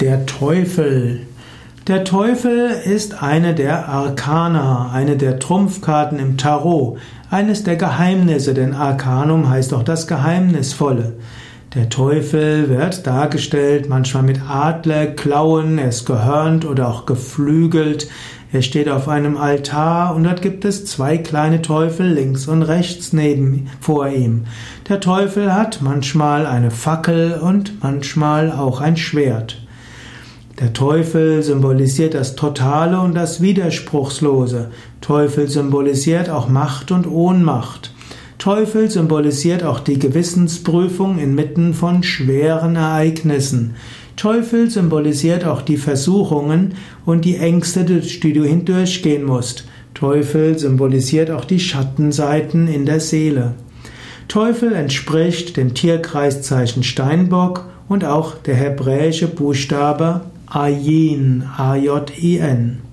Der Teufel. Der Teufel ist eine der Arkana, eine der Trumpfkarten im Tarot, eines der Geheimnisse, denn Arkanum heißt auch das Geheimnisvolle. Der Teufel wird dargestellt manchmal mit Adler, Klauen, er ist gehörnt oder auch geflügelt. Er steht auf einem Altar und dort gibt es zwei kleine Teufel links und rechts neben vor ihm. Der Teufel hat manchmal eine Fackel und manchmal auch ein Schwert. Der Teufel symbolisiert das Totale und das Widerspruchslose. Teufel symbolisiert auch Macht und Ohnmacht. Teufel symbolisiert auch die Gewissensprüfung inmitten von schweren Ereignissen. Teufel symbolisiert auch die Versuchungen und die Ängste, die du hindurchgehen musst. Teufel symbolisiert auch die Schattenseiten in der Seele. Teufel entspricht dem Tierkreiszeichen Steinbock und auch der hebräische Buchstabe Ayin, A-J-I-N.